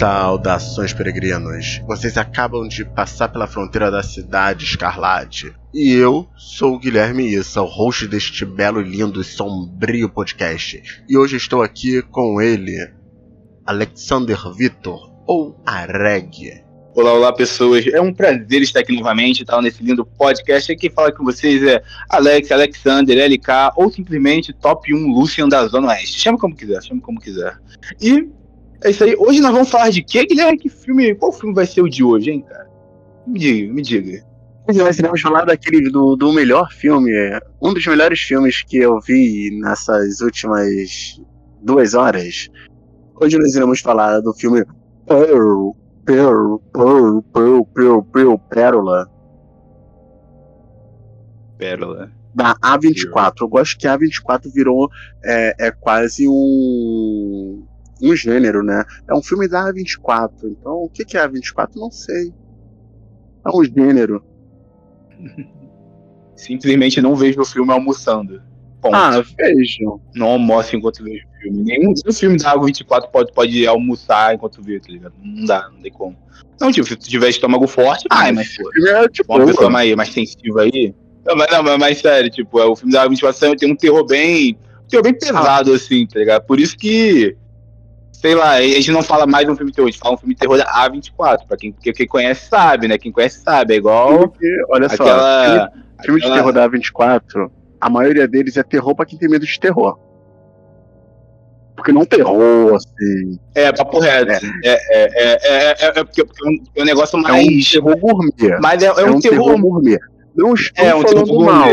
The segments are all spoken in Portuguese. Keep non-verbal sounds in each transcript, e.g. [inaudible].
Saudações, peregrinos! Vocês acabam de passar pela fronteira da cidade Escarlate. E eu sou o Guilherme Issa, o host deste belo, lindo e sombrio podcast. E hoje estou aqui com ele, Alexander Vitor, ou Areg. Olá, olá pessoas. É um prazer estar aqui novamente, tal, nesse lindo podcast. Quem fala com vocês é Alex, Alexander, LK ou simplesmente Top 1 Lucian da Zona Oeste. Chama como quiser, chama como quiser. E é isso aí. Hoje nós vamos falar de quê, Guilherme? Que filme? Qual filme vai ser o de hoje, hein, cara? Me diga, me diga. Hoje nós iremos falar daquele do, do melhor filme, um dos melhores filmes que eu vi nessas últimas duas horas. Hoje nós iremos falar do filme Pearl, Pearl, Pearl, Pearl, Pearl, Pearl, Pérola. Pérola. Da A24. Eu gosto que a A24 virou é, é quase um um gênero, né? É um filme da A24. Então, o que é A24? Não sei. É um gênero. [laughs] Simplesmente não vejo o filme almoçando. Ponto. Ah, vejo. Não almoço enquanto vejo o filme. Nenhum filme da A24 pode, pode almoçar enquanto vê, tá ligado? Não dá, não tem como. Não, tipo, se tu tiver estômago forte, vai, mas pô. É, tipo, uma pessoa mais, mais sensível aí. Não, mas, não, mas, mas sério, tipo, é, o filme da A24 tem um terror bem. Um terror bem pesado, ah. assim, tá ligado? Por isso que sei lá, a gente não fala mais de um filme de terror, a gente fala um filme de terror da A24, pra quem, quem conhece sabe, né? Quem conhece sabe, é igual. Porque, olha só, aquela, filme, filme de terror da A24, a maioria deles é terror pra quem tem medo de terror. Porque não terror, assim. É, papo reto. É, é, é, é, é, é porque, é um negócio mais. É um terror gourmet. Mas é, é, um, um terror... terror gourmet. Não estou é, um falando mal.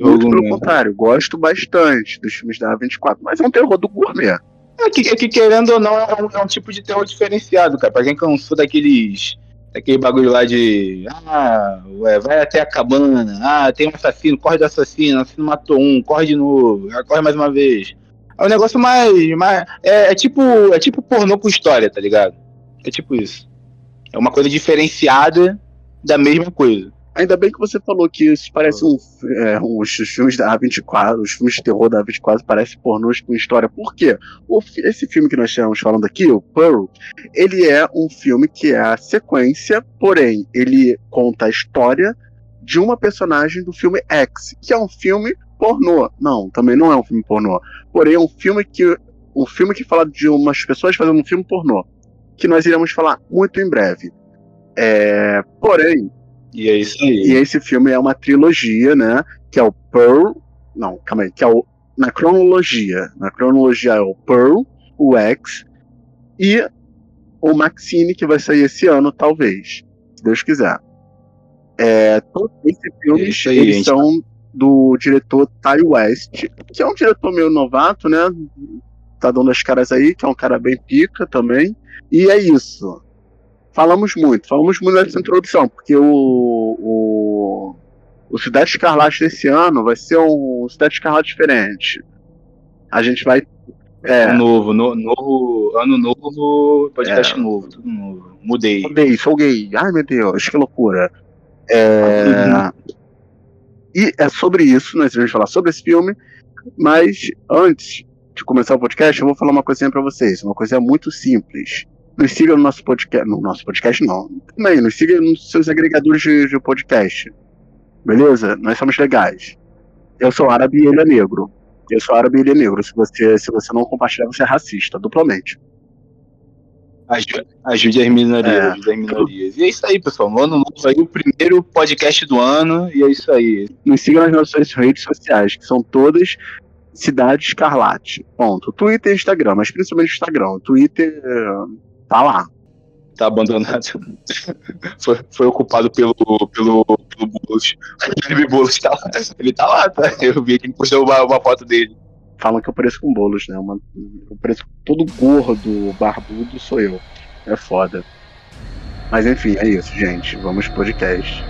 Muito pelo contrário, gosto bastante dos filmes da A24, mas é um terror do gourmet. É que, é que querendo ou não, é um, é um, tipo de terror diferenciado, cara. Pra quem cansou daqueles. Daquele bagulho lá de. Ah, ué, vai até a cabana. Ah, tem um assassino, corre do assassino, assassino matou um, corre de novo, corre mais uma vez. É um negócio mais. mais é, é, tipo. É tipo pornô com história, tá ligado? É tipo isso. É uma coisa diferenciada da mesma coisa. Ainda bem que você falou que isso parece um, é, os filmes da A24, os filmes de terror da A24 parecem pornôs com história. Por quê? O, esse filme que nós estamos falando aqui, o Pearl, ele é um filme que é a sequência, porém, ele conta a história de uma personagem do filme X, que é um filme pornô. Não, também não é um filme pornô. Porém, é um filme que um filme que fala de umas pessoas fazendo um filme pornô, que nós iremos falar muito em breve. É, porém, e é isso aí. E esse filme é uma trilogia, né? Que é o Pearl. Não, calma aí. Que é o. Na cronologia. Na cronologia é o Pearl, o X e o Maxine, que vai sair esse ano, talvez. Se Deus quiser. É, todos esses filmes aí, eles são do diretor Ty West, que é um diretor meio novato, né? Tá dando as caras aí, que é um cara bem pica também. E é isso falamos muito, falamos muito nessa introdução, porque o, o, o Cidade Escarlate desse ano vai ser um Cidade Escarlate diferente. A gente vai. É, novo, no, novo, ano novo, podcast é, novo, tudo novo. Mudei. Mudei, sou gay. Ai meu Deus, que loucura. É, e é sobre isso, nós vamos falar sobre esse filme, mas antes de começar o podcast, eu vou falar uma coisinha para vocês, uma coisa muito simples. Nos siga no nosso podcast. No nosso podcast, não. Também, nos siga nos seus agregadores de, de podcast. Beleza? Nós somos legais. Eu sou árabe e ele é negro. Eu sou árabe e ele é negro. Se você, se você não compartilhar, você é racista, duplamente. Ajude, ajude as minorias, é. ajude as minorias. E é isso aí, pessoal. Ano novo aí, o primeiro podcast do ano, e é isso aí. Nos siga nas nossas redes sociais, que são todas Cidade Escarlate. Ponto. Twitter e Instagram, mas principalmente Instagram. Twitter tá lá. Tá abandonado. [laughs] foi, foi ocupado pelo, pelo, pelo Boulos. [laughs] O Boulos tá lá. Ele tá lá, tá? Eu vi que ele postou uma, uma foto dele. Falam que eu pareço com bolos, né? Uma, eu pareço todo gordo, barbudo, sou eu. É foda. Mas enfim, é isso, gente. Vamos pro podcast.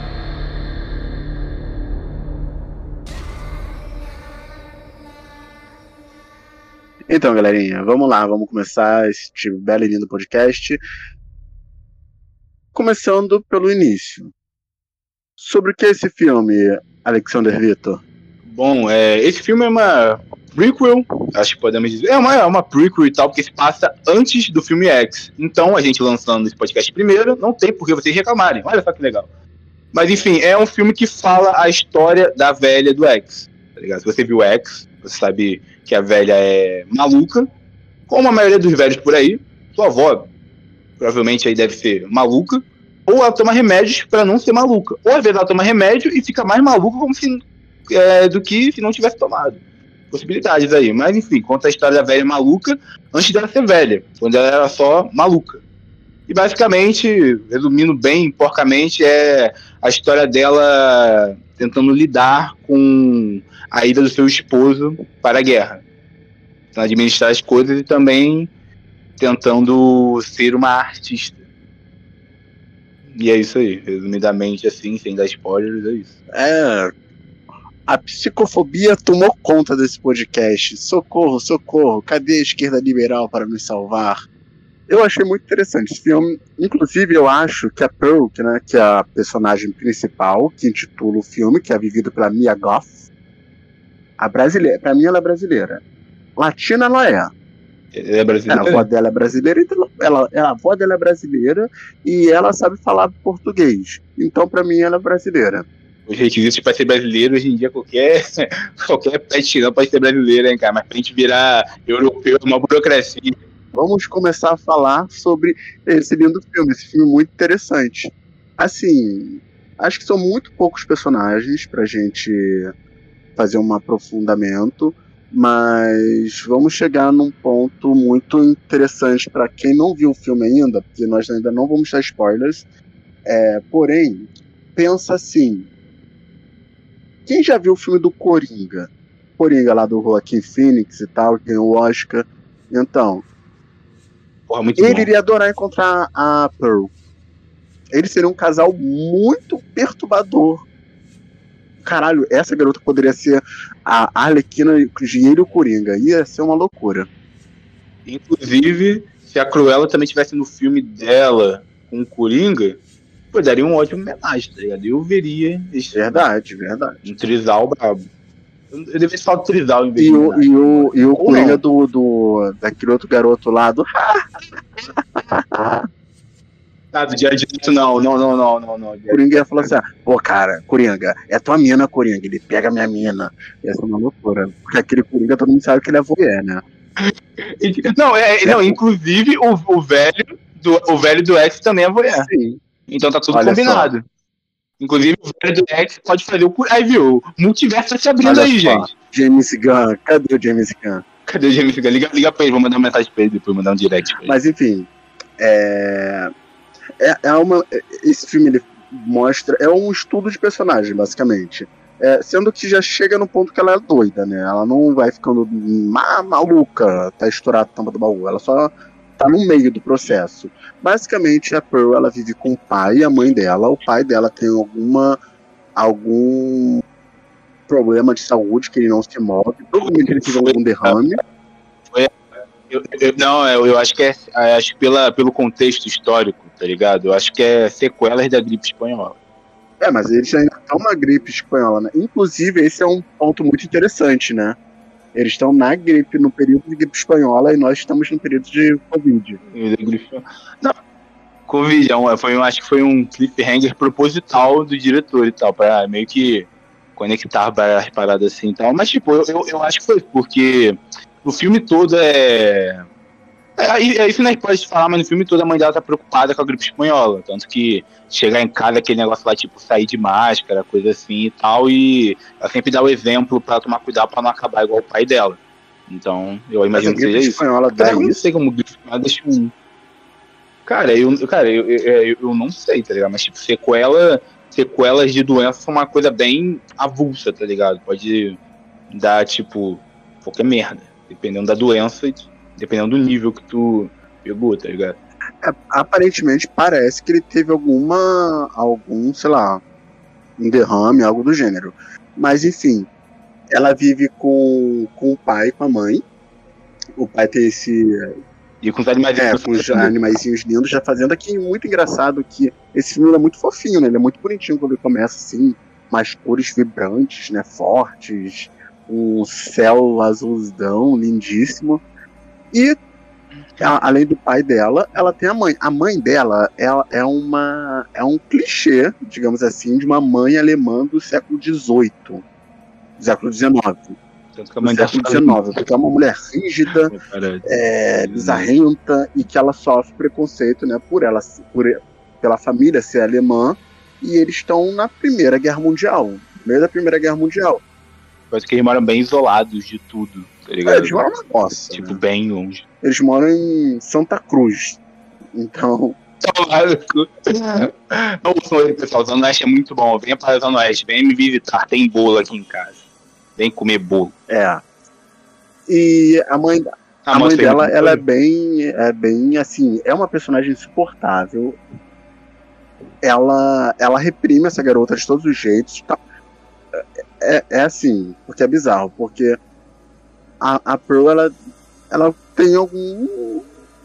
Então, galerinha, vamos lá, vamos começar este belo e lindo podcast. Começando pelo início. Sobre o que é esse filme, Alexander Vitor? Bom, é, esse filme é uma, prequel, acho que podemos dizer. É uma, é uma prequel e tal, porque se passa antes do filme X. Então, a gente lançando esse podcast primeiro, não tem por que vocês reclamarem. Olha só que legal. Mas enfim, é um filme que fala a história da velha do X. Tá ligado? Se você viu X, você sabe que a velha é maluca, como a maioria dos velhos por aí. Sua avó provavelmente aí deve ser maluca, ou ela toma remédios para não ser maluca. Ou às vezes ela toma remédio e fica mais maluca como se, é, do que se não tivesse tomado. Possibilidades aí. Mas enfim, conta a história da velha maluca antes dela ser velha, quando ela era só maluca. E basicamente, resumindo bem, porcamente, é a história dela tentando lidar com a ida do seu esposo para a guerra. Administrar as coisas e também tentando ser uma artista. E é isso aí, resumidamente assim, sem dar spoilers, é isso. É. A psicofobia tomou conta desse podcast. Socorro, socorro, cadê a esquerda liberal para nos salvar? Eu achei muito interessante esse filme. Inclusive, eu acho que a Pearl, que, né, que é a personagem principal, que intitula o filme, que é vivida pela Mia Goth, a brasileira, pra mim ela é brasileira. Latina ela é. Ela é brasileira? a avó dela é brasileira, então ela, ela, a avó dela é brasileira e ela sabe falar português. Então, pra mim, ela é brasileira. Os requisitos para ser brasileiro, hoje em dia, qualquer, [laughs] qualquer pet não pode ser brasileiro, hein, cara? Mas pra gente virar europeu, uma burocracia vamos começar a falar sobre esse lindo filme, esse filme muito interessante. Assim, acho que são muito poucos personagens pra gente fazer um aprofundamento, mas vamos chegar num ponto muito interessante para quem não viu o filme ainda, porque nós ainda não vamos dar spoilers. É, porém, pensa assim: quem já viu o filme do Coringa? Coringa lá do Joaquim Phoenix e tal, que tem o Oscar. Então, Porra, muito ele bom. iria adorar encontrar a Pearl. Eles seriam um casal muito perturbador. Caralho, essa garota poderia ser a Arlequina de ele e o Coringa. Ia ser uma loucura. Inclusive, se a Cruella também estivesse no filme dela com o Coringa, pô, daria um ótimo homenagem, tá ligado? Eu veria. Esse verdade, verdade. Um trisal brabo. Eu deveria falar do Trizal em vez e o, e o, e o Coringa do, do, daquele outro garoto lá do. Ah, do dia direito, não, não, não, não, não, não. Coringa ia falar assim: ah, pô, cara, Coringa, é tua mina, Coringa, ele pega minha mina. Ia ser uma loucura. Porque aquele Coringa todo mundo sabe que ele é voyeur, né? Não, é, não inclusive o, o velho do o velho do X também é voyeur. Sim. Então tá tudo Olha combinado. Só. Inclusive, o velho do X pode fazer o. Aí, viu? O multiverso tá se abrindo Olha aí, só. gente. James Gunn, cadê o James Gunn? Cadê o James Gunn? Liga, liga pra ele, vou mandar uma mensagem pra ele depois, mandar um direct. Mas enfim. É. É, é uma. Esse filme ele mostra. É um estudo de personagem, basicamente. É, sendo que já chega no ponto que ela é doida, né? Ela não vai ficando ma maluca, tá estourada a tampa do baú. Ela só tá no meio do processo. Basicamente, a Pearl ela vive com o pai e a mãe dela. O pai dela tem alguma algum problema de saúde que ele não se move. Provavelmente ele teve algum derrame. Foi, eu, eu, não, eu, eu, acho que é, acho pela, pelo contexto histórico, tá ligado? Eu acho que é sequelas da gripe espanhola. É, mas eles ainda estão na gripe espanhola, né? Inclusive, esse é um ponto muito interessante, né? Eles estão na gripe, no período de gripe espanhola, e nós estamos no período de Covid. Não, Covid, é foi, acho que foi um cliffhanger proposital do diretor e tal, para meio que conectar as paradas assim e tal. Mas, tipo, eu, eu, eu acho que foi porque o filme todo é é, é isso não pode falar, mas no filme toda a mãe dela tá preocupada com a gripe espanhola. Tanto que chegar em casa, aquele negócio lá, tipo, sair de máscara, coisa assim e tal. E ela sempre dá o exemplo para tomar cuidado para não acabar igual o pai dela. Então, eu imagino que seja isso. Espanhola cara, eu não sei como gripe espanhola deixa um. Cara, eu, cara eu, eu, eu não sei, tá ligado? Mas, tipo, sequela, sequelas de doença são uma coisa bem avulsa, tá ligado? Pode dar, tipo, qualquer merda. Dependendo da doença dependendo do nível que tu pegou, tá ligado? É, aparentemente parece que ele teve alguma. algum, sei lá, um derrame, algo do gênero. Mas enfim, ela vive com, com o pai, com a mãe. O pai tem esse. E com os animais É, com os animaizinhos lindos, já fazendo aqui muito engraçado que esse filme é muito fofinho, né? Ele é muito bonitinho quando ele começa assim, mais cores vibrantes, né? Fortes, um céu azulzão, lindíssimo. E além do pai dela, ela tem a mãe. A mãe dela ela é uma é um clichê, digamos assim, de uma mãe alemã do século XVIII, século XIX. Tanto que a mãe do século XIX, porque é uma mulher rígida, é, bizarrenta e que ela sofre preconceito, né, por ela, por, pela família ser alemã e eles estão na Primeira Guerra Mundial, no meio da Primeira Guerra Mundial. Parece que eles moram bem isolados de tudo, tá ligado? É, eles moram na roça. Tipo, né? bem longe. Eles moram em Santa Cruz. Então. [laughs] Não pessoal. Zona Oeste é muito bom. Venha para a Zona Oeste, venha me visitar. Tem bolo aqui em casa. Vem comer bolo. É. E a mãe, a, a mãe dela, ela é bem, é bem assim, é uma personagem insuportável. Ela, ela reprime essa garota de todos os jeitos. Tá? É, é assim, porque é bizarro, porque a, a Pearl, ela, ela tem algum.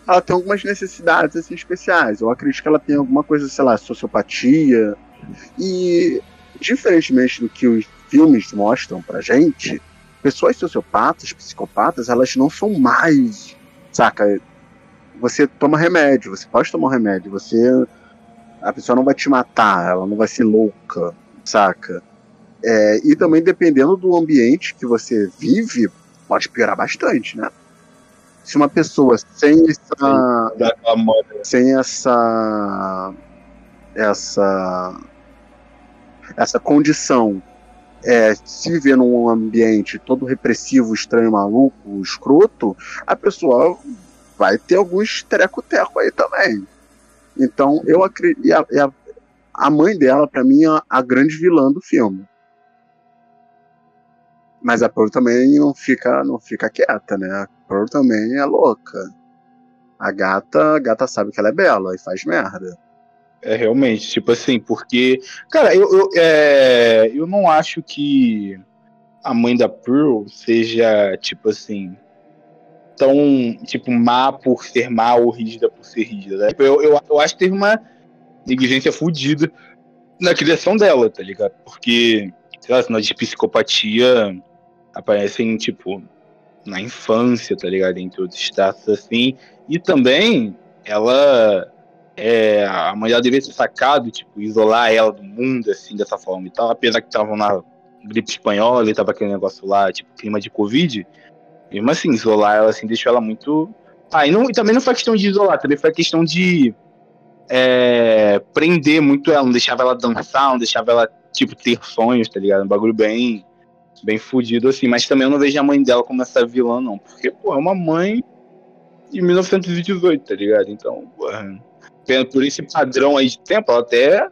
Ela tem algumas necessidades assim, especiais. Eu acredito que ela tem alguma coisa, sei lá, sociopatia. E, diferentemente do que os filmes mostram pra gente, pessoas sociopatas, psicopatas, elas não são mais. Saca? Você toma remédio, você pode tomar um remédio, você. A pessoa não vai te matar, ela não vai ser louca, saca? É, e também dependendo do ambiente que você vive, pode piorar bastante, né? Se uma pessoa sem essa. Sem essa. Essa. Essa condição é, se viver num ambiente todo repressivo, estranho, maluco, escroto, a pessoa vai ter alguns treco-teco aí também. Então, eu acredito. A, a, mãe dela, para mim, é a grande vilã do filme. Mas a Pearl também não fica, não fica quieta, né? A Pearl também é louca. A gata, a gata sabe que ela é bela e faz merda. É realmente, tipo assim, porque. Cara, eu, eu, é, eu não acho que a mãe da Pearl seja, tipo assim, tão, tipo, má por ser má ou rígida por ser rígida. Né? Eu, eu, eu acho que teve uma negligência fodida na criação dela, tá ligado? Porque, sei lá, sinal de psicopatia aparecem, tipo, na infância, tá ligado? Entre outros status assim. E também ela é, a mãe dela deveria ter sacado, tipo, isolar ela do mundo, assim, dessa forma e tal, apesar que estavam na gripe espanhola e tava aquele negócio lá, tipo, clima de Covid, mesmo assim, isolar ela, assim, deixou ela muito... Ah, e, não, e também não foi questão de isolar, também foi questão de é, prender muito ela, não deixava ela dançar, não deixava ela, tipo, ter sonhos, tá ligado? Um bagulho bem, bem fudido, assim, mas também eu não vejo a mãe dela como essa vilã, não, porque, pô, é uma mãe de 1918, tá ligado? Então, porra por esse padrão aí de tempo, ela até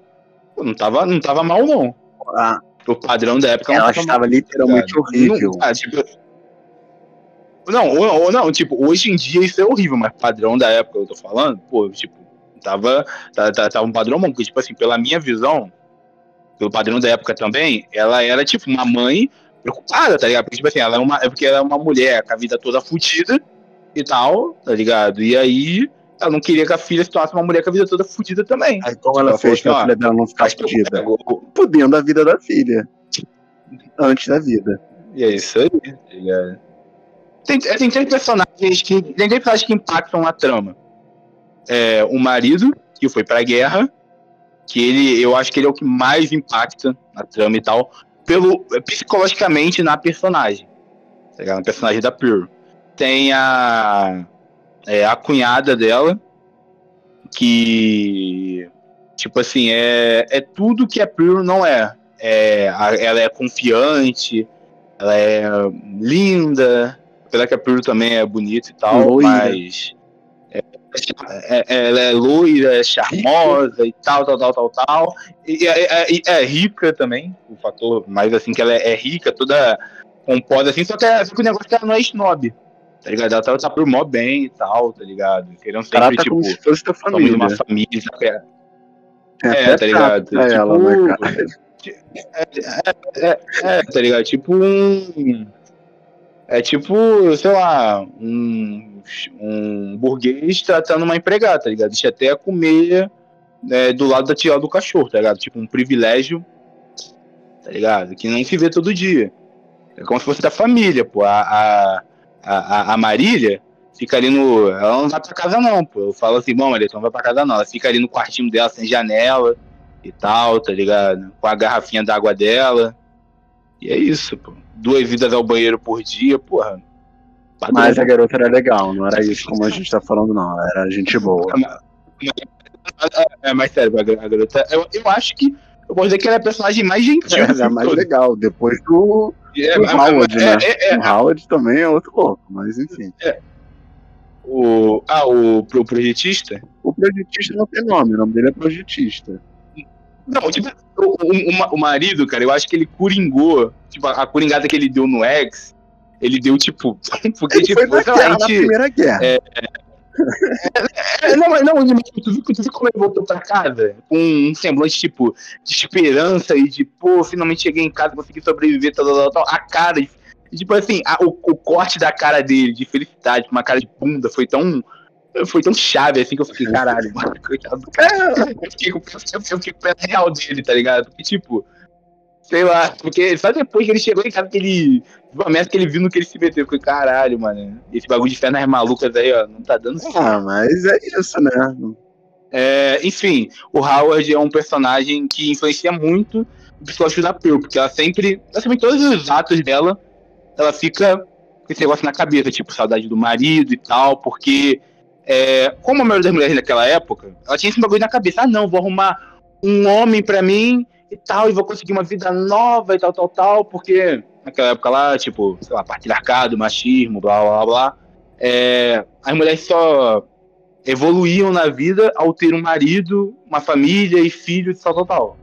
não tava, não tava mal, não. Ah, o padrão da época ela estava mal, literalmente horrível. Não, ah, tipo, não, ou, não, tipo, hoje em dia isso é horrível, mas padrão da época eu tô falando, pô, tipo, tava, tava, tava um padrão bom, porque, tipo assim, pela minha visão, pelo padrão da época também, ela era, tipo, uma mãe preocupada, tá ligado? Porque, tipo assim, ela é, uma, é porque ela é uma mulher com a vida toda fodida e tal, tá ligado? E aí, ela não queria que a filha se tornasse uma mulher com a vida toda fodida também. Aí como ela, ela fez que a filha dela não ficasse fodida? Podendo a vida da filha. Antes da vida. E é isso aí, tá Tem, é, tem três personagens que. Tem três personagens que impactam a trama. É, o marido, que foi pra guerra, que ele, eu acho que ele é o que mais impacta na trama e tal, pelo, psicologicamente na personagem. Tá na personagem da Pure. Tem a é, a cunhada dela, que, tipo assim, é, é tudo que a Pearl não é. é a, ela é confiante, ela é linda, apesar que a Pearl também é bonita e tal, loira. mas é, é, é, ela é loira, é charmosa e tal, tal, tal, tal, tal. E é, é, é, rica também, o fator mais assim, que ela é, rica, toda composta assim, só que, só que o negócio é que ela não é snob tá ligado? Ela tá, tá por mó bem e tal, tá ligado? Querendo sempre, Caraca, tipo, como se fosse da família. uma família, é, é, tá ligado? Tipo, ela, né, é, é, é, tá ligado? Tipo um. É tipo, sei lá, um, um burguês tratando uma empregada, tá ligado? Deixa até comer é, do lado da tia do cachorro, tá ligado? Tipo, um privilégio, tá ligado? Que nem se vê todo dia. É como se fosse da família, pô. A, a, a, a Marília fica ali no. Ela não vai pra casa, não, pô. Eu falo assim, bom, Marília, não vai pra casa, não. Ela fica ali no quartinho dela, sem janela e tal, tá ligado? Com a garrafinha d'água dela. E é isso, pô. Duas vidas ao banheiro por dia, porra. Padrão. Mas a garota era legal, não era isso como a gente tá falando, não. Era gente boa. É, mas sério, a garota. Eu, eu acho que. Eu posso dizer que ela é a personagem mais gentil. É, é mais legal, depois do, é, do Howard, né? É, é, o Howard também é outro louco, mas enfim. É. O, ah, o pro projetista? O projetista não tem nome, o nome dele é projetista. Não, tipo, o, o, o, marido, cara, eu acho que ele coringou. Tipo, a, a coringada que ele deu no X, ele deu, tipo. [laughs] Porque, ele tipo, foi na, guerra, na Primeira Guerra. É, é, é, não, mas não, tu viu, tu viu como ele voltou pra casa? Com um semblante, tipo, de esperança e de, pô, finalmente cheguei em casa, consegui sobreviver, tal, tal, tal. A cara, tipo assim, a, o, o corte da cara dele, de felicidade, uma cara de bunda, foi tão foi tão chave assim que eu fiquei, caralho, mano, coitado do cara. [laughs] Eu fiquei, com, eu fiquei com o pé real dele, tá ligado? Porque, tipo, sei lá, porque só depois que ele chegou em casa que ele. A merda que ele viu no que ele se meteu. Eu fiquei, caralho, mano. Esse bagulho de pernas malucas aí, ó, não tá dando certo. Ah, mas é isso, né? É, enfim, o Howard é um personagem que influencia muito o psicológico da Pearl, porque ela sempre, basicamente todos os atos dela, ela fica com esse negócio na cabeça, tipo, saudade do marido e tal, porque é, como a maioria das mulheres naquela época, ela tinha esse bagulho na cabeça. Ah, não, vou arrumar um homem para mim e tal, e vou conseguir uma vida nova e tal, tal, tal, porque naquela época lá, tipo, sei lá, patriarcado, machismo, blá, blá, blá, é, as mulheres só evoluíam na vida ao ter um marido, uma família e filhos e tal, tal, tal.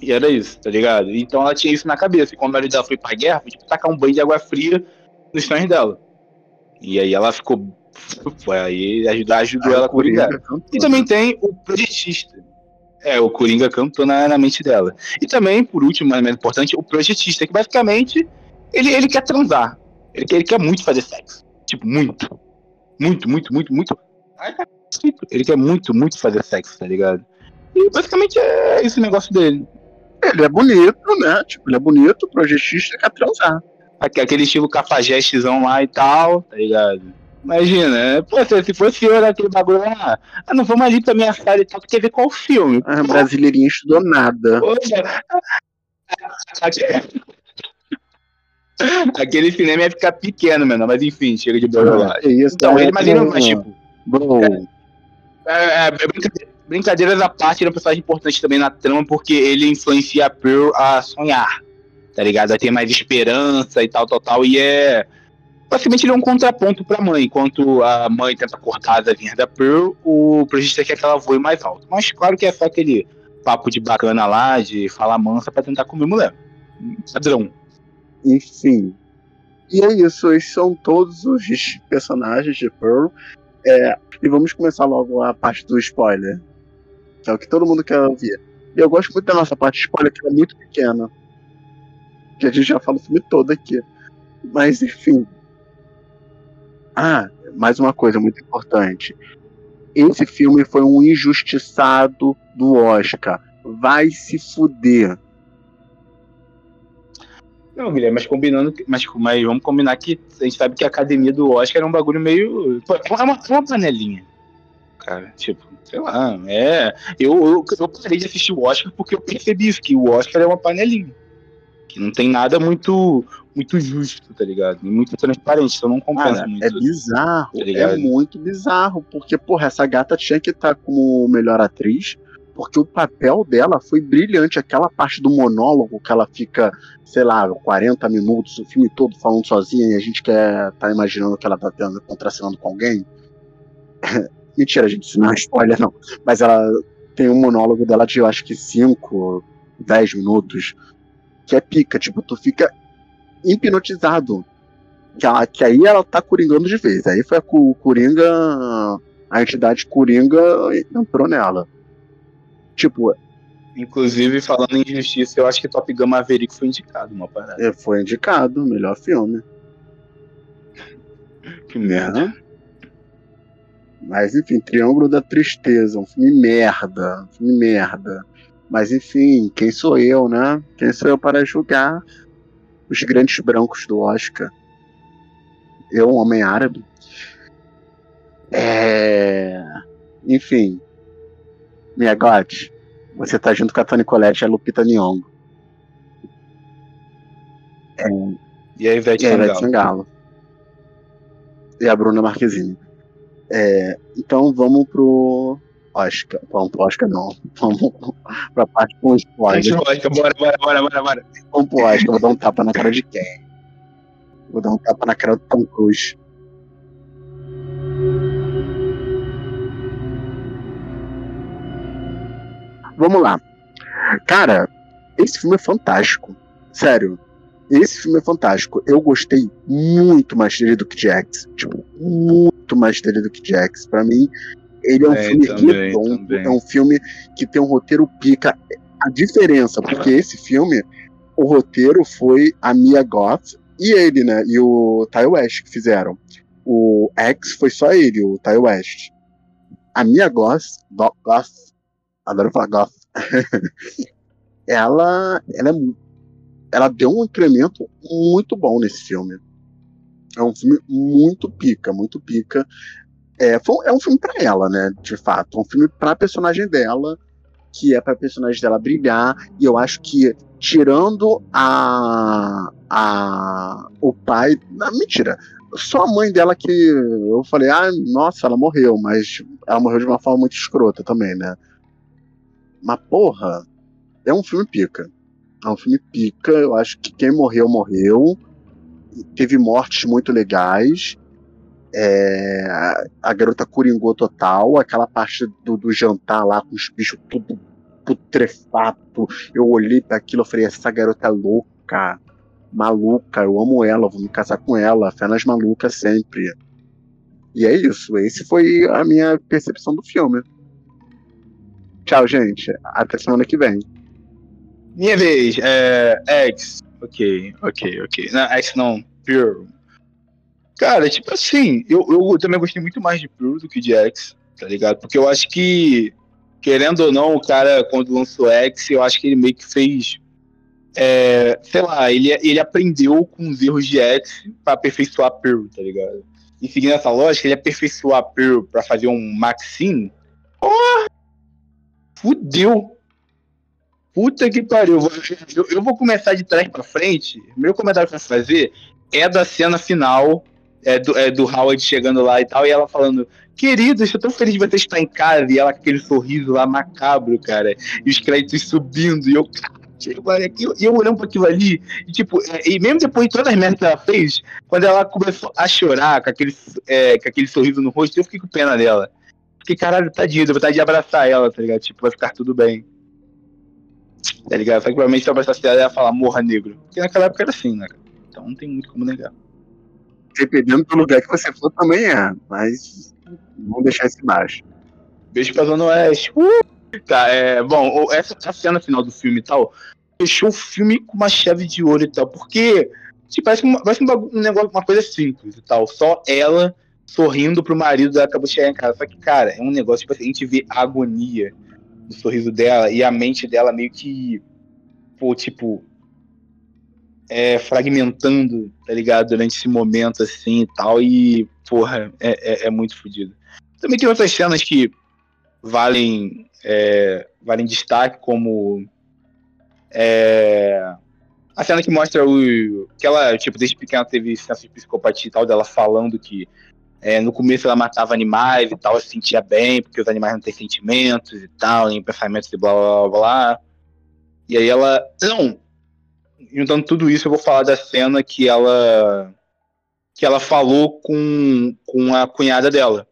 E era isso, tá ligado? Então ela tinha isso na cabeça. E quando o marido dela foi pra guerra, foi tipo tacar um banho de água fria nos sonhos dela. E aí ela ficou foi aí ajudar, ajudou ah, ela a Coringa. E também tem o projetista. É, o Coringa cantou na, na mente dela. E também, por último, mas mais importante, o projetista, que basicamente ele, ele quer transar. Ele, ele quer muito fazer sexo. Tipo, muito. Muito, muito, muito, muito. Ele quer muito, muito fazer sexo, tá ligado? E basicamente é esse negócio dele. Ele é bonito, né? Tipo, ele é bonito, projetista quer transar. Aquele estilo cafajestezão lá e tal, tá ligado? Imagina, é, pô, se fosse eu naquele bagulho lá, ah, não vamos ali pra minha série e tal, quer ver qual filme. Ah, brasileirinho estudou nada. [laughs] aquele cinema ia ficar pequeno, mano, mas enfim, chega de bola É isso, então, é, ele, mas ele não, mas tipo. É, é, é, brincadeiras à parte, ele é um personagem importante também na trama, porque ele influencia a Pearl a sonhar, tá ligado? A ter mais esperança e tal, tal, tal, e é basicamente ele é um contraponto para a mãe. Enquanto a mãe tenta cortar as asinhas da Pearl, o projetista quer que ela voe mais alto. Mas claro que é só aquele papo de bacana lá, de falar mansa para tentar comer mulher. Padrão. Enfim. E é isso, esses são todos os personagens de Pearl. É, e vamos começar logo a parte do spoiler. É o que todo mundo quer ouvir. E eu gosto muito da nossa parte de spoiler, que é muito pequena. Que a gente já fala o filme todo aqui. Mas enfim, ah, mais uma coisa muito importante. Esse filme foi um injustiçado do Oscar. Vai se fuder. Não, Guilherme, mas combinando. Mas, mas vamos combinar que a gente sabe que a academia do Oscar é um bagulho meio. É uma, é uma panelinha. Cara, tipo, sei lá. É. Eu, eu, eu parei de assistir o Oscar porque eu percebi isso, que o Oscar é uma panelinha. Que não tem nada muito muito justo, tá ligado? E muito transparente, então não compensa Cara, muito. É bizarro, tá é muito bizarro, porque, porra, essa gata tinha que estar tá como melhor atriz, porque o papel dela foi brilhante. Aquela parte do monólogo que ela fica, sei lá, 40 minutos, o filme todo falando sozinha e a gente quer tá imaginando que ela tá tendo, contracenando com alguém. [laughs] Mentira, gente, isso não é spoiler, não. Mas ela tem um monólogo dela de, eu acho que 5, 10 minutos, que é pica. Tipo, tu fica hipnotizado. Que, ela, que aí ela tá coringando de vez. Aí foi a Coringa. A entidade Coringa entrou nela. Tipo. Inclusive, falando em justiça, eu acho que Top Gun Maverick foi indicado uma parada. É, foi indicado, melhor filme. [laughs] Que merda. É. Mas enfim, Triângulo da Tristeza, um filme merda. Um filme merda. Mas enfim, quem sou eu, né? Quem sou eu para julgar os grandes brancos do Oscar. Eu, um homem árabe. É... Enfim. Minha God, você tá junto com a Toni Collette e a Lupita Nyong'o. É... E a Ivete, e Sangalo. E a Bruna Marquezine. É... Então vamos pro Oscar. Vamos pro Oscar não. Vamos pra parte com spoiler. Oscar, bora, bora, bora, bora, bora. Vamos pro Oscar, vou dar um tapa na cara de quem? Vou dar um tapa na cara do Tom Cruise. Vamos lá. Cara, esse filme é fantástico. Sério. Esse filme é fantástico. Eu gostei muito mais dele do que Jax. Tipo, muito mais dele do que Jax. Pra mim, ele é um é, filme também, redondo, é um filme que tem um roteiro pica. A diferença, porque esse filme, o roteiro foi a Mia Goth e ele, né? E o Ty West que fizeram. O X foi só ele, o Ty West. A Mia Goth, Goth adoro falar Goth, [laughs] ela, ela, é, ela deu um incremento muito bom nesse filme. É um filme muito pica, muito pica. É, foi, é um filme para ela, né? De fato. Um filme pra personagem dela, que é pra personagem dela brilhar. E eu acho que, tirando a. a o pai. Não, mentira. Só a mãe dela que eu falei, ah, nossa, ela morreu, mas ela morreu de uma forma muito escrota também, né? Mas, porra, é um filme pica. É um filme pica. Eu acho que quem morreu, morreu. Teve mortes muito legais. É, a garota coringou total, aquela parte do, do jantar lá com os bichos tudo putrefato. Eu olhei para aquilo e falei: essa garota é louca, maluca, eu amo ela, vou me casar com ela, fé nas malucas sempre. E é isso, esse foi a minha percepção do filme. Tchau, gente. Até semana que vem. Minha vez, é. X. Ok, ok, ok. Não, X não, Pure. Cara, tipo assim, eu, eu também gostei muito mais de Pure do que de X, tá ligado? Porque eu acho que, querendo ou não, o cara, quando lançou X, eu acho que ele meio que fez. É, sei lá, ele, ele aprendeu com os erros de X pra aperfeiçoar Pure, tá ligado? E seguindo essa lógica, ele aperfeiçoar Pure pra fazer um Maxine. Porra! Fudeu! Puta que pariu. Eu, eu, vou começar de trás pra frente. Meu comentário pra fazer é da cena final é do, é do Howard chegando lá e tal, e ela falando, querido, estou tão feliz de você estar em casa, e ela com aquele sorriso lá macabro, cara, e os créditos subindo, e eu, e eu olhando para aquilo ali, e tipo, é, e mesmo depois de todas as merdas que ela fez, quando ela começou a chorar com aquele, é, com aquele sorriso no rosto, eu fiquei com pena dela. Fiquei, caralho, tadinho, eu vou estar de abraçar ela, tá ligado? Tipo, vai ficar tudo bem. Tá ligado? Só que provavelmente se eu abraçasse ela, ela ia falar, morra negro. Porque naquela época era assim, né? Então não tem muito como negar dependendo do lugar que você for, também é. Mas vamos deixar isso embaixo. Beijo pra Zona Oeste. Uh! Tá, é. Bom, essa, essa cena final do filme e tal fechou o filme com uma chave de ouro e tal. Porque, tipo, parece, uma, parece um, um negócio, uma coisa simples e tal. Só ela sorrindo pro marido dela acabou de chegar em casa. Só que, cara, é um negócio, tipo assim, a gente vê a agonia do sorriso dela e a mente dela meio que. Pô, tipo, é, fragmentando, tá ligado? Durante esse momento assim e tal. E, porra, é, é, é muito fodido. Também tem outras cenas que valem, é, valem destaque, como é, a cena que mostra o. que ela, tipo, desde pequena teve senso de psicopatia e tal, dela falando que é, no começo ela matava animais e tal, se sentia bem, porque os animais não têm sentimentos e tal, nem pensamentos e blá blá blá blá. E aí ela. Não, juntando tudo isso, eu vou falar da cena que ela que ela falou com, com a cunhada dela.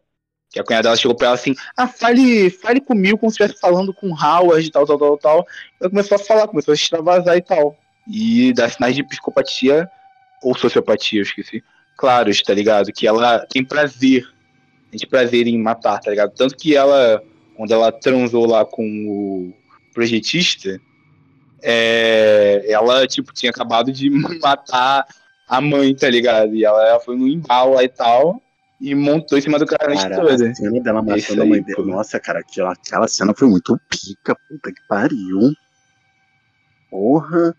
Que a cunhada dela chegou pra ela assim, ah, fale, fale comigo como se estivesse falando com Howard e tal, tal, tal, tal. Ela começou a falar, começou a extravasar e tal. E dá sinais de psicopatia ou sociopatia, eu esqueci. Claros, tá ligado? Que ela tem prazer. Tem prazer em matar, tá ligado? Tanto que ela, quando ela transou lá com o projetista, é, ela, tipo, tinha acabado de [laughs] matar a mãe, tá ligado? E ela, ela foi no embalo lá e tal, e montou em cima do cara cara, toda. A cena dela matando a mãe dela. Nossa, cara, aquela, aquela cena foi muito pica, puta que pariu. Porra.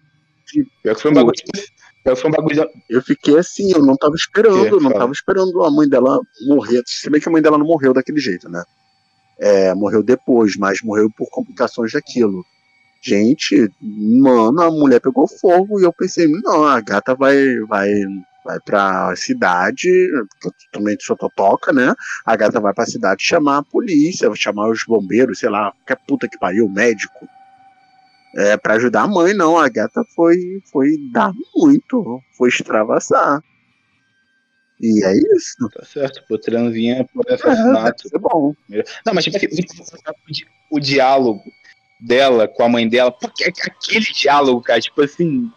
Que, Pior que foi um bagulho. Eu, foi um bagulho... eu fiquei assim, eu não tava esperando, que? não tava esperando a mãe dela morrer. Se bem que a mãe dela não morreu daquele jeito, né? É, morreu depois, mas morreu por complicações daquilo. Gente, mano, a mulher pegou fogo e eu pensei, não, a gata vai, vai, vai pra cidade, também sou totoca, né? A gata vai pra cidade chamar a polícia, chamar os bombeiros, sei lá, que puta que pariu, médico é, para ajudar a mãe, não. A gata foi, foi dar muito, foi extravasar. E é isso. Tá certo, pô, transinha por assassinato. É, bom. Não, mas tipo assim, o, o diálogo dela com a mãe dela, porque aquele diálogo, cara, tipo assim,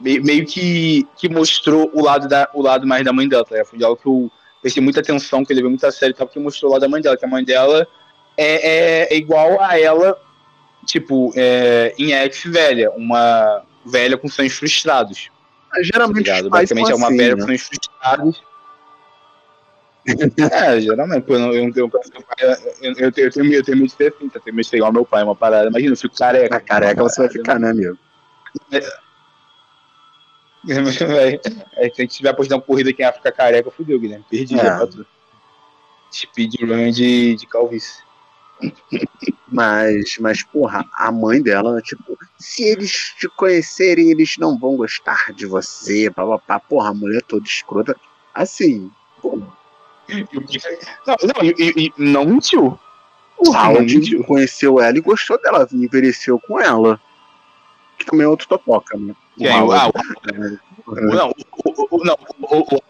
meio, que, que mostrou o lado, da, o lado mais da mãe dela, tá? Foi um diálogo que eu prestei muita atenção, que ele veio muita sério, tá? porque mostrou o lado da mãe dela, que a mãe dela é, é, é igual a ela tipo, é, em X velha, uma velha com sonhos frustrados. Geralmente, tá basicamente é uma assim, velha né? com sonhos frustrados. É, geralmente, eu, eu, eu, eu, eu, tenho, eu tenho medo de ser assim, tá? Tenho medo de ser igual meu pai, uma parada. Imagina, eu fico careca. A careca você vai ficar, né, amigo? É, [laughs] se a gente tiver apostando corrida quem ia ficar careca, fudeu, Guilherme. Perdi é. já Speedrun de, de calvície. Mas, mas, porra, a mãe dela, tipo, se eles te conhecerem, eles não vão gostar de você, papapá. Porra, a mulher toda escrota. Assim, pô. Não, não, e, e, não mentiu. O Howard conheceu ela e gostou dela, envelheceu com ela. Que também é outro topoca, né? O Howard. Ah, o, não, o, não, o,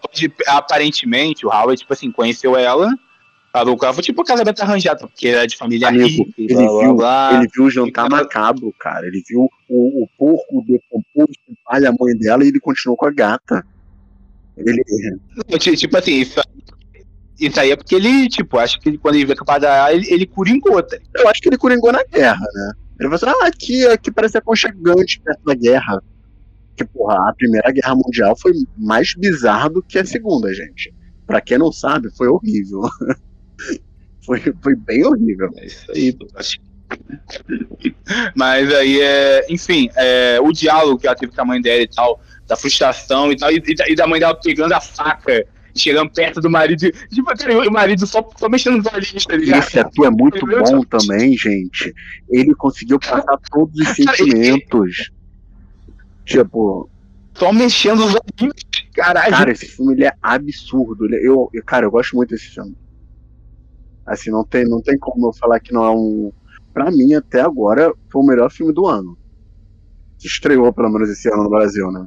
aparentemente, o Howard, tipo assim, conheceu ela Falou com ela, foi tipo casamento arranjado, porque era de família Amigo, rica, ele, blá, viu, blá, ele viu o jantar e, macabro, cara. Ele viu o, o porco decomposto, o pai e a mãe dela, e ele continuou com a gata. Ele... Tipo assim, isso, isso aí é porque ele, tipo, acho que ele, quando ele veio com a ele, ele coringou, tá? Eu acho que ele coringou na guerra, né? Ele falou assim, ah, aqui, aqui parece aconchegante perto da guerra. Que, porra, a Primeira Guerra Mundial foi mais bizarra do que a Segunda, gente. Pra quem não sabe, foi horrível. [laughs] foi, foi bem horrível. É isso aí, [laughs] Mas aí é. Enfim, é, o diálogo que ela teve com a mãe dela e tal, da frustração e tal, e, e da mãe dela pegando a faca chegando perto do marido. Tipo, cara, o marido só, só mexendo nos olhinhos, tá ligado? Esse ator é muito bom também, gente. Ele conseguiu passar todos os sentimentos. Tipo. Só mexendo os olhinhos, caralho. Cara, esse filme ele é absurdo. Eu, eu, cara, eu gosto muito desse filme. Assim, não tem, não tem como eu falar que não é um. Pra mim, até agora, foi o melhor filme do ano. Estreou, pelo menos, esse ano no Brasil, né?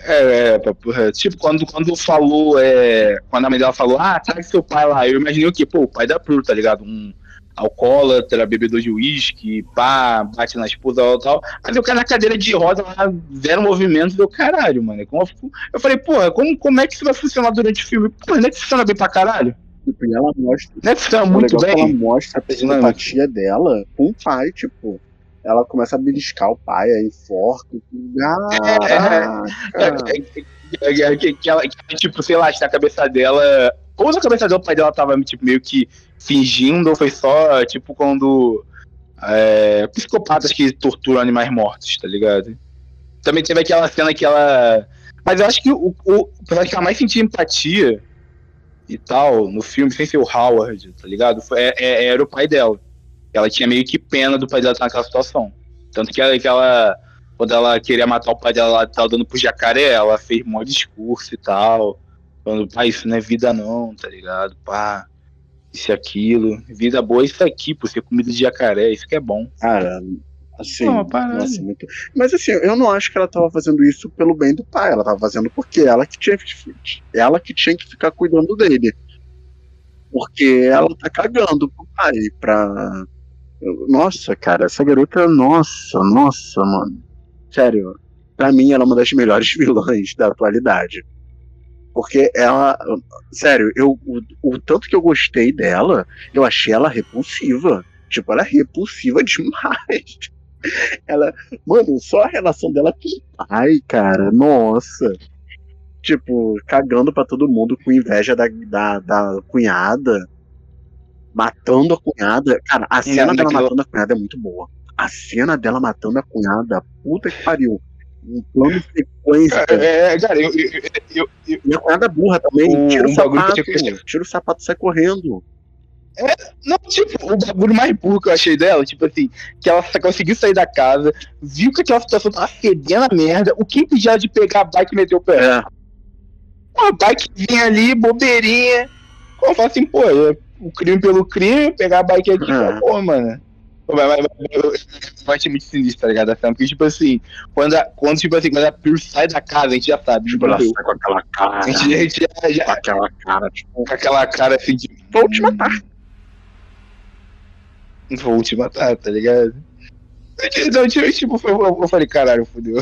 É, é, é, tipo, quando, quando falou, é, quando a mãe dela falou, ah, traz seu pai lá, eu imaginei o quê? Pô, o pai da Pru, tá ligado? Um alcoólatra, bebedor de uísque, pá, bate na esposa e tal. Mas eu caí na cadeira de roda lá, zero movimento, deu caralho, mano. Eu falei, porra, como, como é que isso vai funcionar durante o filme? Pô, não é que funciona bem pra caralho? Tipo, e ela mostra. Não é que funciona muito bem? ela mostra a simpatia dela com o pai, tipo ela começa a beliscar o pai aí forte. É, é, é, que, que, ela, que, tipo, sei lá, na cabeça dela. Ou na cabeça dela, o pai dela tava tipo, meio que fingindo, ou foi só, tipo, quando. Psicopatas que torturam animais mortos, tá ligado? Também teve aquela cena que ela. Mas eu acho que o, o personagem que ela mais sentia empatia e tal no filme, sem ser o Howard, tá ligado? Foi, era o pai dela ela tinha meio que pena do pai dela estar naquela situação. Tanto que ela, que ela quando ela queria matar o pai dela lá, tava dando pro jacaré, ela fez um discurso e tal. Falando, pai, isso não é vida não, tá ligado? Pá, isso e aquilo. Vida boa é isso aqui, por ser comida de jacaré, isso que é bom. Cara, assim, não, nossa, muito... Mas assim, eu não acho que ela tava fazendo isso pelo bem do pai, ela tava fazendo porque ela que tinha, ela que, tinha que ficar cuidando dele. Porque ela tá cagando pro pai, pra nossa, cara, essa garota, nossa, nossa, mano. Sério, pra mim ela é uma das melhores [laughs] vilãs da atualidade. Porque ela. Sério, eu, o, o tanto que eu gostei dela, eu achei ela repulsiva. Tipo, ela é repulsiva [laughs] demais. Ela. Mano, só a relação dela com o pai, cara. Nossa. Tipo, cagando pra todo mundo com inveja da, da, da cunhada matando a cunhada. Cara, a cena dela matando a cunhada é muito boa. A cena dela matando a cunhada, puta que pariu. Um plano de sequência. É, é cara, eu. eu, eu, eu e a cunhada burra também. tira o um sapato. Tira o sapato e sai correndo. É, não, tipo, o bagulho mais burro que eu achei dela, tipo assim, que ela conseguiu sair da casa, viu que aquela situação tava fedendo a merda, o que impedia de pegar a bike e meter o pé? É. A bike vinha ali, bobeirinha. Como eu falo assim, pô, é o crime pelo crime, pegar a bike aqui, é. pô, mano. Eu, achei muito sinistro, tá ligado? Porque, tipo assim, quando, a, quando, tipo assim, quando a Pure sai da casa, a gente já sabe. Tipo, ela sai com aquela cara. A gente, a gente já, já, com aquela cara, tipo. Com aquela cara assim de. Vou te matar. Vou te matar, tá ligado? Então, tipo, eu falei, caralho, fodeu.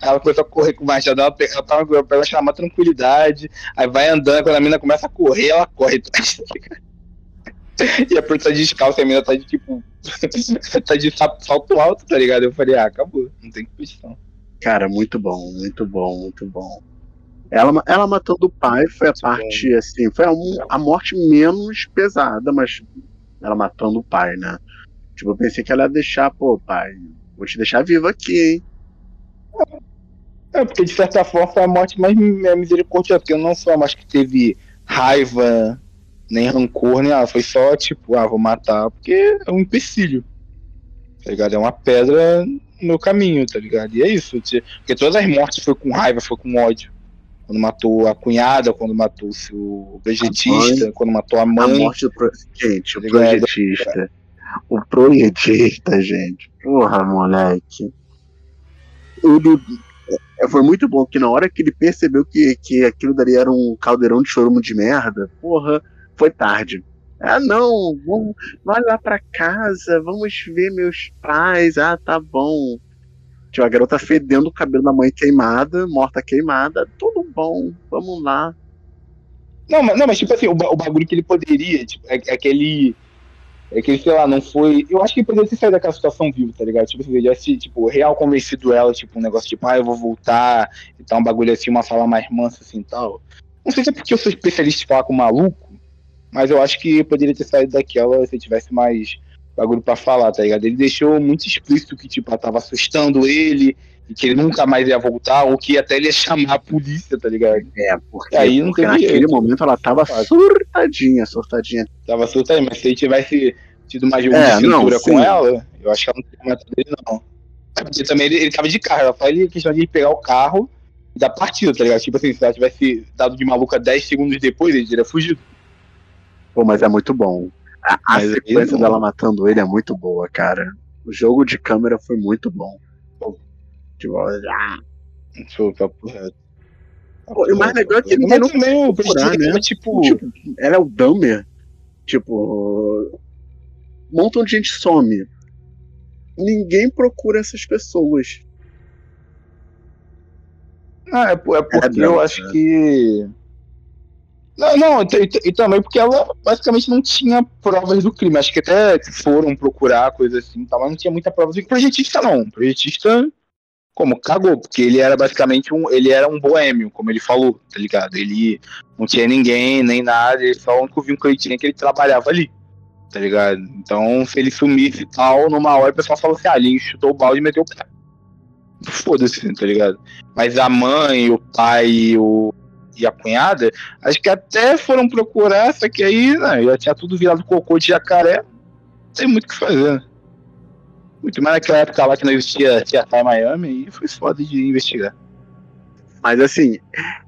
Ela começou a correr com o machado, ela, ela tava ela chamar tranquilidade, aí vai andando, quando a mina começa a correr, ela corre. [laughs] e a tá descalça, a mina tá de tipo. [laughs] tá de salto alto, tá ligado? Eu falei, ah, acabou, não tem questão. Cara, muito bom, muito bom, muito bom. Ela, ela matando o pai foi a muito parte, bom. assim, foi a, a morte menos pesada, mas ela matando o pai, né? Tipo, eu pensei que ela ia deixar, pô, pai, vou te deixar vivo aqui, hein? É, porque de certa forma foi a morte mais misericordiosa, porque eu não sou a mais que teve raiva, nem rancor, nem nada. Foi só, tipo, ah, vou matar, porque é um empecilho. Tá ligado? É uma pedra no caminho, tá ligado? E é isso. Porque todas as mortes foi com raiva, foi com ódio. Quando matou a cunhada, quando matou o seu projetista, quando matou a mãe. A morte do pro... Gente, o tá projetista. O projetista, gente. Porra, moleque. Ele. É, foi muito bom que na hora que ele percebeu que, que aquilo dali era um caldeirão de chorumo de merda, porra, foi tarde. Ah, não, vamos, vai lá pra casa, vamos ver meus pais. Ah, tá bom. Tipo, a garota fedendo o cabelo da mãe queimada, morta queimada, tudo bom, vamos lá. Não, mas, não, mas tipo assim, o, o bagulho que ele poderia, tipo, é, é aquele é que, sei lá, não foi. Eu acho que ele poderia ter saído daquela situação vivo, tá ligado? Tipo, ele tivesse, tipo, real convencido ela, tipo, um negócio tipo, ah, eu vou voltar e tal, um bagulho assim, uma fala mais mansa assim e tal. Não sei se é porque eu sou especialista em falar com maluco, mas eu acho que poderia ter saído daquela se tivesse mais bagulho pra falar, tá ligado? Ele deixou muito explícito que, tipo, ela tava assustando ele e que ele nunca mais ia voltar, ou que até ele ia chamar a polícia, tá ligado? É, porque, aí não porque naquele jeito. momento ela tava surtadinha, surtadinha. Tava surtadinha, mas se ele tivesse tido mais jogo é, de cintura com ela, eu acho que ela não teria matado ele, não. É porque também ele, ele tava de carro, ela faz questão de pegar o carro e dar partida, tá ligado? Tipo assim, se ela tivesse dado de maluca 10 segundos depois, ele teria fugido. Pô, mas é muito bom. A, a sequência dela matando ele é muito boa, cara. O jogo de câmera foi muito bom. Tipo, ah. papo reto. Pô, e o mais legal é que ninguém não também, procurar, né? Tipo... tipo, ela é o Dummer. Tipo, um montão de gente some. Ninguém procura essas pessoas. Ah, é, é porque é eu acho né? que. Não, não e, e, também porque ela basicamente não tinha provas do crime. Acho que até foram procurar coisa assim, tá, mas não tinha muita prova do projetista, não. Projetista como cagou, porque ele era basicamente um, ele era um boêmio, como ele falou, tá ligado? Ele não tinha ninguém, nem nada, ele só o único vínculo que ele tinha que ele trabalhava ali, tá ligado? Então, se ele sumisse e tal, numa hora o pessoal falou assim, ah, ele chutou o balde e meteu o pé. Foda-se, tá ligado? Mas a mãe, o pai o, e a cunhada, acho que até foram procurar, só que aí, né, já tinha tudo virado cocô de jacaré, não tem muito o que fazer, né? Muito mais naquela época lá que não existia CSI Miami e foi foda de investigar. Mas assim,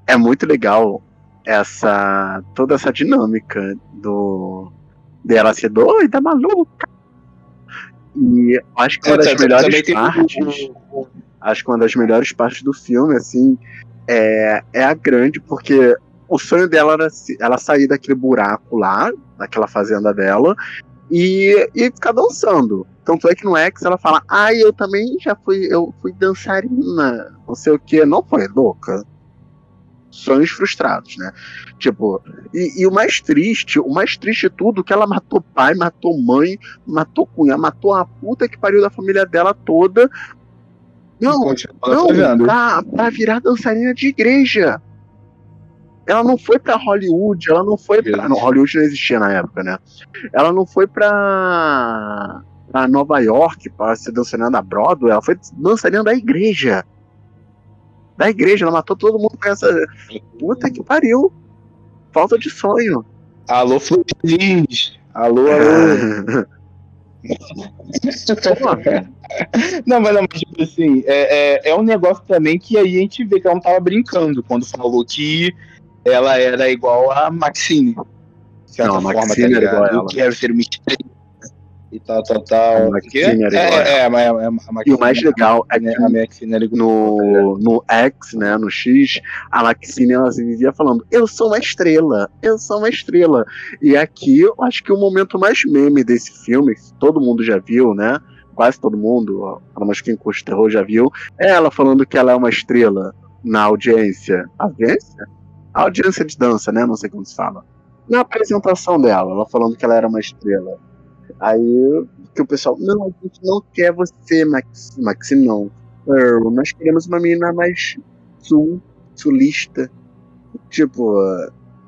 é muito legal essa toda essa dinâmica do dela ser doida, maluca. E acho que uma das melhores partes, acho que uma das melhores partes do filme, assim, é, é a grande, porque o sonho dela era ela sair daquele buraco lá, daquela fazenda dela, e, e ficar dançando. Tanto é que no X ela fala, ai, ah, eu também já fui, eu fui dançarina, não sei o que, não foi louca. Sonhos frustrados, né? Tipo, e, e, o mais triste, o mais triste de tudo, que ela matou pai, matou mãe, matou cunha, matou a puta que pariu da família dela toda. Não, não, pra, pra virar dançarina de igreja. Ela não foi para Hollywood, ela não foi pra. Não, Hollywood não existia na época, né? Ela não foi pra, pra Nova York para ser dançarina da Broadway, ela foi dançarina da igreja. da igreja, ela matou todo mundo com essa. Puta que pariu. Falta de sonho. Alô, Feliz. Alô, alô. [laughs] não, mas, não, mas tipo assim, é, é, é, um negócio também que aí a gente vê que ela não tava brincando quando falou que ela era igual a Maxine. Não, a Maxine tá era igual a ela. Que era ser uma e tal, tal, tal. É, é, é, mas e o mais legal é que a Maxine no, no X, né, no X, a Maxine ela vivia falando: Eu sou uma estrela, eu sou uma estrela. E aqui eu acho que o momento mais meme desse filme, que todo mundo já viu, né? Quase todo mundo, pelo menos quem curte terror já viu, é ela falando que ela é uma estrela na audiência. Audiência? A audiência de dança, né? Não sei como se fala. Na apresentação dela, ela falando que ela era uma estrela. Aí que o pessoal, não, a gente não quer você, Max, Max não. Earl, nós queremos uma menina mais sul, sulista. Tipo,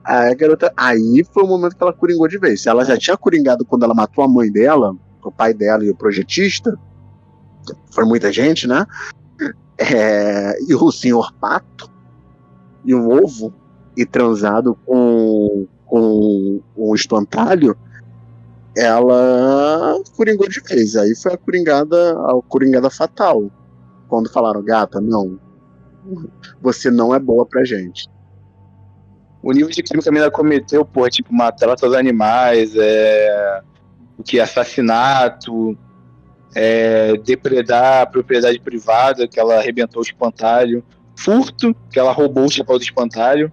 a garota. Aí foi o momento que ela coringou de vez. Ela já tinha coringado quando ela matou a mãe dela, o pai dela e o projetista. Foi muita gente, né? É, e o senhor pato e o ovo e transado com, com o espantalho ela coringou de vez. Aí foi a coringada, a coringada fatal. Quando falaram, gata, não. Você não é boa pra gente. O nível de crime que a menina cometeu, pô, tipo, matar os animais, é. O que? Assassinato, é, depredar a propriedade privada, que ela arrebentou o espantalho, furto, que ela roubou o chapéu do espantalho,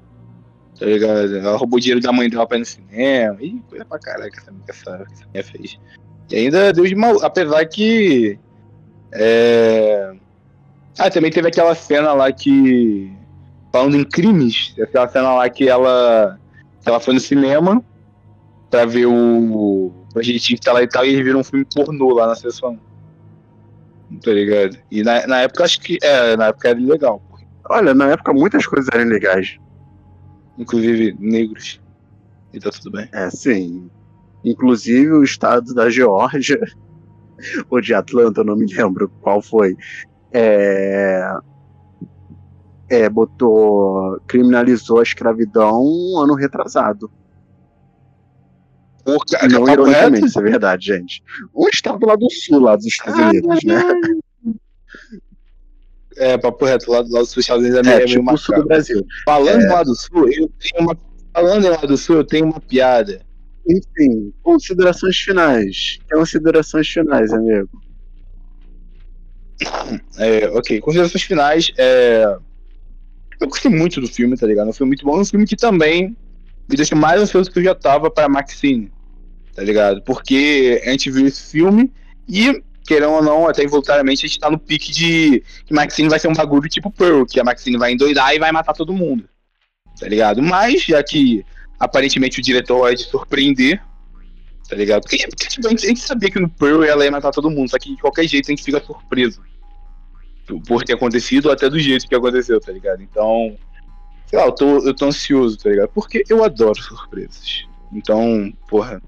Tá ligado? Ela roubou dinheiro da mãe dela pra ir no cinema. Ih, coisa pra caralho que essa, essa, essa mulher fez. E ainda deu de mal. Apesar que. É... Ah, também teve aquela cena lá que. Falando em crimes, aquela cena lá que ela. Que ela foi no cinema pra ver o projetinho que tá lá e tal, e eles viram um filme pornô lá na sessão. Tá ligado? E na, na época acho que. É, na época era legal. Olha, na época muitas coisas eram legais inclusive negros. E tá tudo bem. É, sim. Inclusive o estado da Geórgia, [laughs] ou de Atlanta, eu não me lembro qual foi, é, é, botou, criminalizou a escravidão um ano retrasado. Porra, não ironicamente, isso é verdade, gente. Um estado lá do sul, lá dos Estados Unidos, né? É, papo reto, lá do lado sul, Estados Unidos é, é tipo o sul do Brasil. Falando é. lá do sul, eu tenho uma. Falando lá do sul, eu tenho uma piada. Enfim, considerações finais. Considerações finais, amigo. [coughs] É, ok, considerações finais. É... Eu gostei muito do filme, tá ligado? É um filme muito bom. É um filme que também me deixa mais ansioso que eu já tava para Maxine, tá ligado? Porque a gente viu esse filme e querendo ou não, até involuntariamente, a gente tá no pique de que Maxine vai ser um bagulho tipo Pearl, que a Maxine vai endoidar e vai matar todo mundo. Tá ligado? Mas, já que aparentemente o diretor vai te surpreender, tá ligado? Porque, porque tipo, a, gente, a, gente, sabia que no Pearl ela ia matar todo mundo, só que de qualquer jeito a gente fica surpreso por ter acontecido ou até do jeito que aconteceu, tá ligado? Então, sei lá, eu tô, eu tô ansioso, tá ligado? Porque eu adoro surpresas. Então, porra,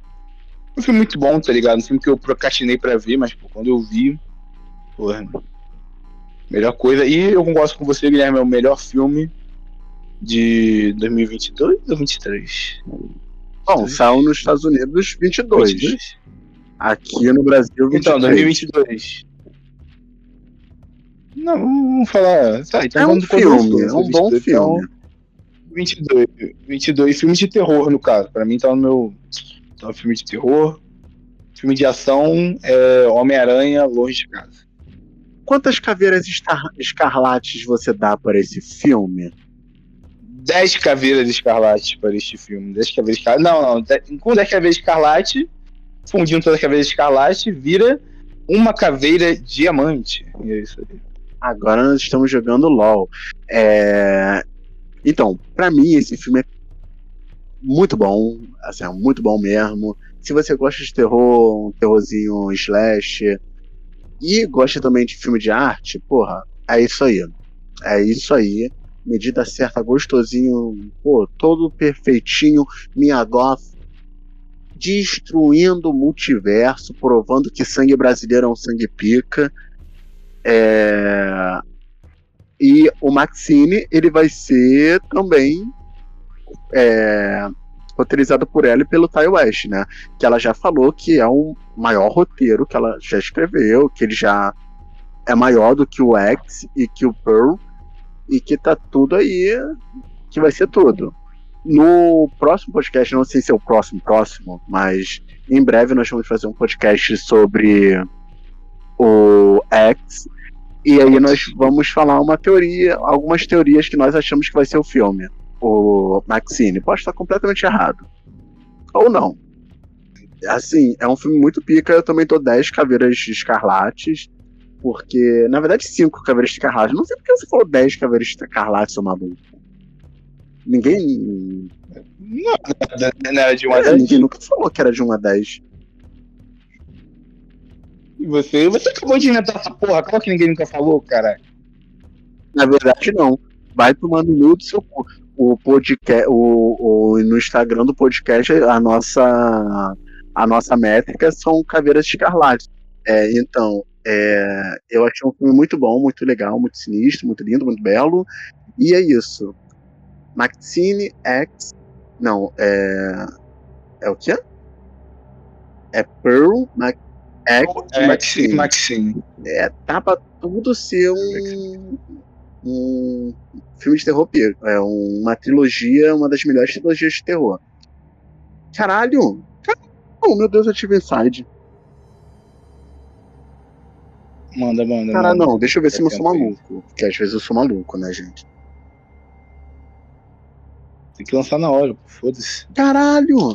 um filme muito bom, tá ligado? Um filme que eu procrastinei pra ver, mas pô, quando eu vi, porra, melhor coisa. E eu concordo com você, Guilherme, é o melhor filme de 2022 ou 23? Bom, saiu nos Estados Unidos 22. 22? Aqui no Brasil, 23. Então, 2022. Não, vamos falar. Tá, então é um filme, é um bom 22, filme. Então, 22, 22 filmes de terror, no caso. Pra mim tá no meu então, filme de terror. Filme de ação é Homem-Aranha Longe de Casa. Quantas caveiras escarlates você dá para esse filme? Dez caveiras escarlates para este filme. Dez caveiras escarlates. Não, não. Com dez caveiras escarlates, fundindo todas as caveiras escarlates, vira uma caveira diamante. E é isso aí. Agora nós estamos jogando LOL. É... Então, para mim, esse filme é muito bom, assim, é muito bom mesmo. Se você gosta de terror, um terrorzinho slash, e gosta também de filme de arte, porra, é isso aí. É isso aí. Medida certa, gostosinho, pô, todo perfeitinho, minha goth, destruindo o multiverso, provando que sangue brasileiro é um sangue pica. É... E o Maxine, ele vai ser também é, roteirizado por ela e pelo Ty West, né? Que ela já falou que é o maior roteiro que ela já escreveu, que ele já é maior do que o X e que o Pearl, e que tá tudo aí, que vai ser tudo. No próximo podcast, não sei se é o próximo próximo, mas em breve nós vamos fazer um podcast sobre o X. E aí nós vamos falar uma teoria, algumas teorias que nós achamos que vai ser o filme o Maxine. Pode estar completamente errado. Ou não. Assim, é um filme muito pica. Eu também tô 10 caveiras escarlates. Porque, na verdade, 5 caveiras escarlates. Não sei porque você falou 10 caveiras escarlates, seu maluco. Ninguém. Não, não era de 1 a 10. É, ninguém nunca falou que era de 1 a 10. E você? Você acabou de inventar essa porra. Qual que ninguém nunca falou, cara? Na verdade, não. Vai tomando no do seu cu o podcast, o, o, no Instagram do podcast, a nossa, a nossa métrica são caveiras escarlates. É, então, é, eu achei um filme muito bom, muito legal, muito sinistro, muito lindo, muito belo. E é isso. Maxine X. Não, é. É o quê? É Pearl Mac, X Maxine. Maxine. É, tava tudo ser um, um filme de terror É uma trilogia, uma das melhores trilogias de terror. Caralho! Oh, meu Deus, eu tive inside. Manda, manda. Cara, manda. não, deixa eu ver se eu sou maluco. Porque às vezes eu sou maluco, né, gente? Tem que lançar na hora, foda-se. Caralho!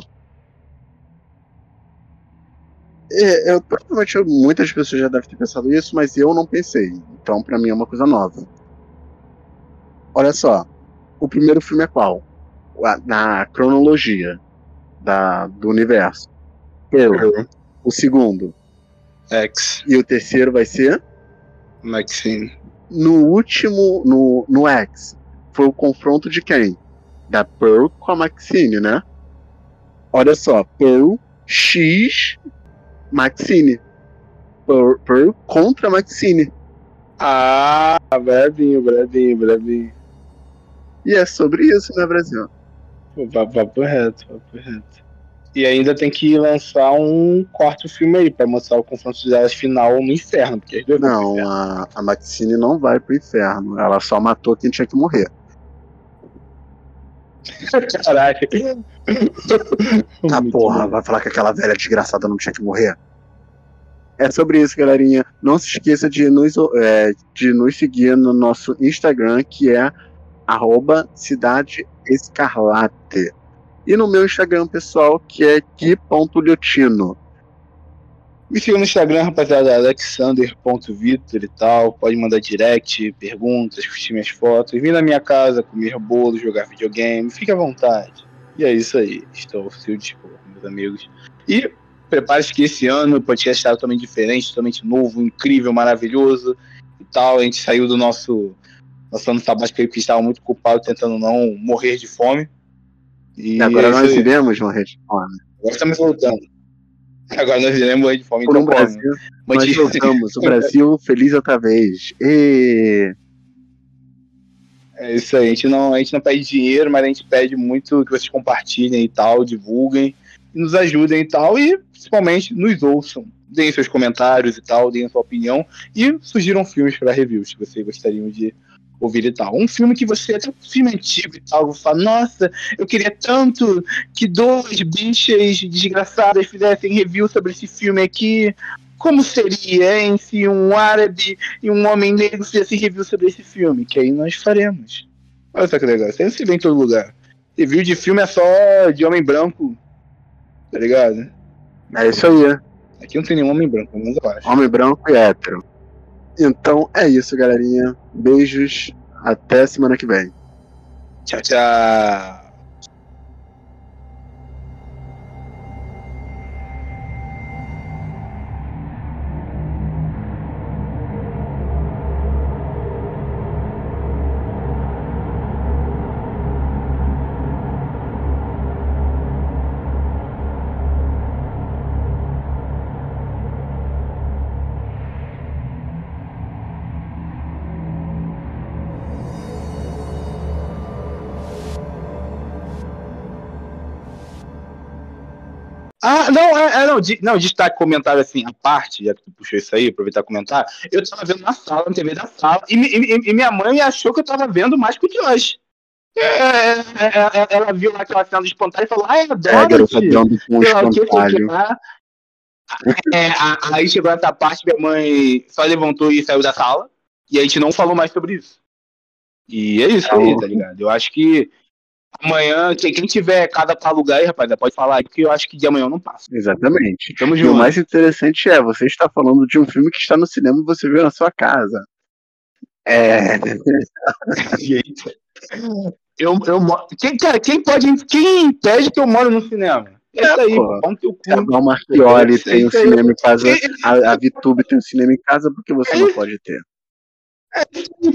É, eu, provavelmente muitas pessoas já devem ter pensado isso, mas eu não pensei. Então, para mim é uma coisa nova. Olha só, o primeiro filme é qual? Na cronologia da, do universo. Uhum. O segundo. X. E o terceiro vai ser? Maxine. No último, no, no X, foi o confronto de quem? Da Pearl com a Maxine, né? Olha só, Pearl X Maxine. Pearl, Pearl contra Maxine. Ah, brevinho, brevinho, brevinho. E é sobre isso, né, Brasil? Papo reto, papo reto. E ainda tem que lançar um quarto filme aí pra mostrar o confronto de elas final no inferno. Porque não, a, a Maxine não vai pro inferno. Ela só matou quem tinha que morrer. [laughs] Caraca. [laughs] Ah, porra, vai falar que aquela velha desgraçada não tinha que morrer? É sobre isso, galerinha. Não se esqueça de nos, é, de nos seguir no nosso Instagram, que é arroba Cidade Escarlate. E no meu Instagram pessoal, que é ki.liotino. Me siga no Instagram, rapaziada, alexander.vitor e tal. Pode mandar direct, perguntas, curtir minhas fotos. Vir na minha casa, comer bolo, jogar videogame. Fique à vontade. E é isso aí. Estou seu tipo, meus amigos. E prepare-se que esse ano o podcast está totalmente diferente, totalmente novo, incrível, maravilhoso e tal. A gente saiu do nosso nosso ano sabático que estava muito culpado tentando não morrer de fome. E, agora nós iremos morrer de fome. Agora estamos voltando. Agora nós iremos morrer de fome. Por então, Brasil, Mas nós voltamos. o [laughs] Brasil feliz outra vez. E... É isso aí. A gente, não, a gente não pede dinheiro, mas a gente pede muito que vocês compartilhem e tal, divulguem, nos ajudem e tal, e principalmente nos ouçam. Deem seus comentários e tal, deem sua opinião e sugiram filmes para reviews que vocês gostariam de ouvir e tal. Um filme que você, até um filme antigo e tal, você fala, nossa, eu queria tanto que dois bichas desgraçadas fizessem review sobre esse filme aqui. Como seria, hein, se um árabe e um homem negro fizessem review sobre esse filme? Que aí nós faremos. Olha só que legal, isso se vê em todo lugar. Review de filme é só de homem branco, tá ligado? É isso aí. Aqui não tem nenhum homem branco, menos eu acho. Homem branco e hétero. Então é isso, galerinha. Beijos. Até semana que vem. Tchau, tchau. Ah, não, é, é não, de, não, destaque comentário assim, a parte, já que tu puxou isso aí, aproveitar e comentar, eu tava vendo na sala, na TV da sala, e, e, e minha mãe achou que eu tava vendo mais que o Josh. É, é, é, ela viu lá aquela cena do espantalho e falou, ai, adoro. É, garota, dando com um espantalho. É, aí chegou essa parte, minha mãe só levantou e saiu da sala, e a gente não falou mais sobre isso. E é isso aí, tá ligado? Eu acho que amanhã, quem, quem tiver cada pra alugar aí, rapaz, pode falar aí, porque eu acho que de amanhã não passa. Exatamente. Tamo junto. E o mais interessante é, você está falando de um filme que está no cinema e você viu na sua casa. É. [laughs] eu, eu, quem, cara, quem pode. Quem impede que eu moro no cinema? É, isso aí, pô. Pô, teu cu. É, Marchiori tem um cinema em casa, a, a Vitube tem um cinema em casa, porque você não pode ter? É,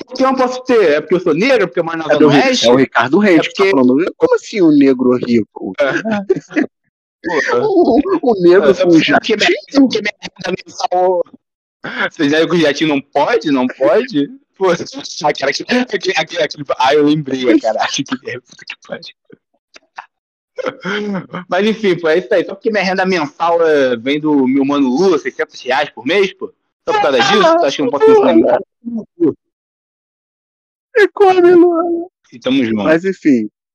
porque eu não posso ter? É porque eu sou negro? Porque eu moro na é, do, é o Ricardo Reis é porque... que tá falando. Como assim um negro rico? É. o, [laughs] o negro com um jatinho? Porque minha renda mensal... Vocês acham que o jatinho não pode? Não pode? Pô, aquele, aquele, aquele, aquele, ah, eu lembrei, caralho, que merda, que pode. Mas enfim, pô, é isso aí. Só porque minha renda mensal é, vem do meu mano Lula, 600 reais por mês, pô. Só por causa disso, tu acha que não posso ensinar? É come, Luana. E tamo junto. Mas enfim,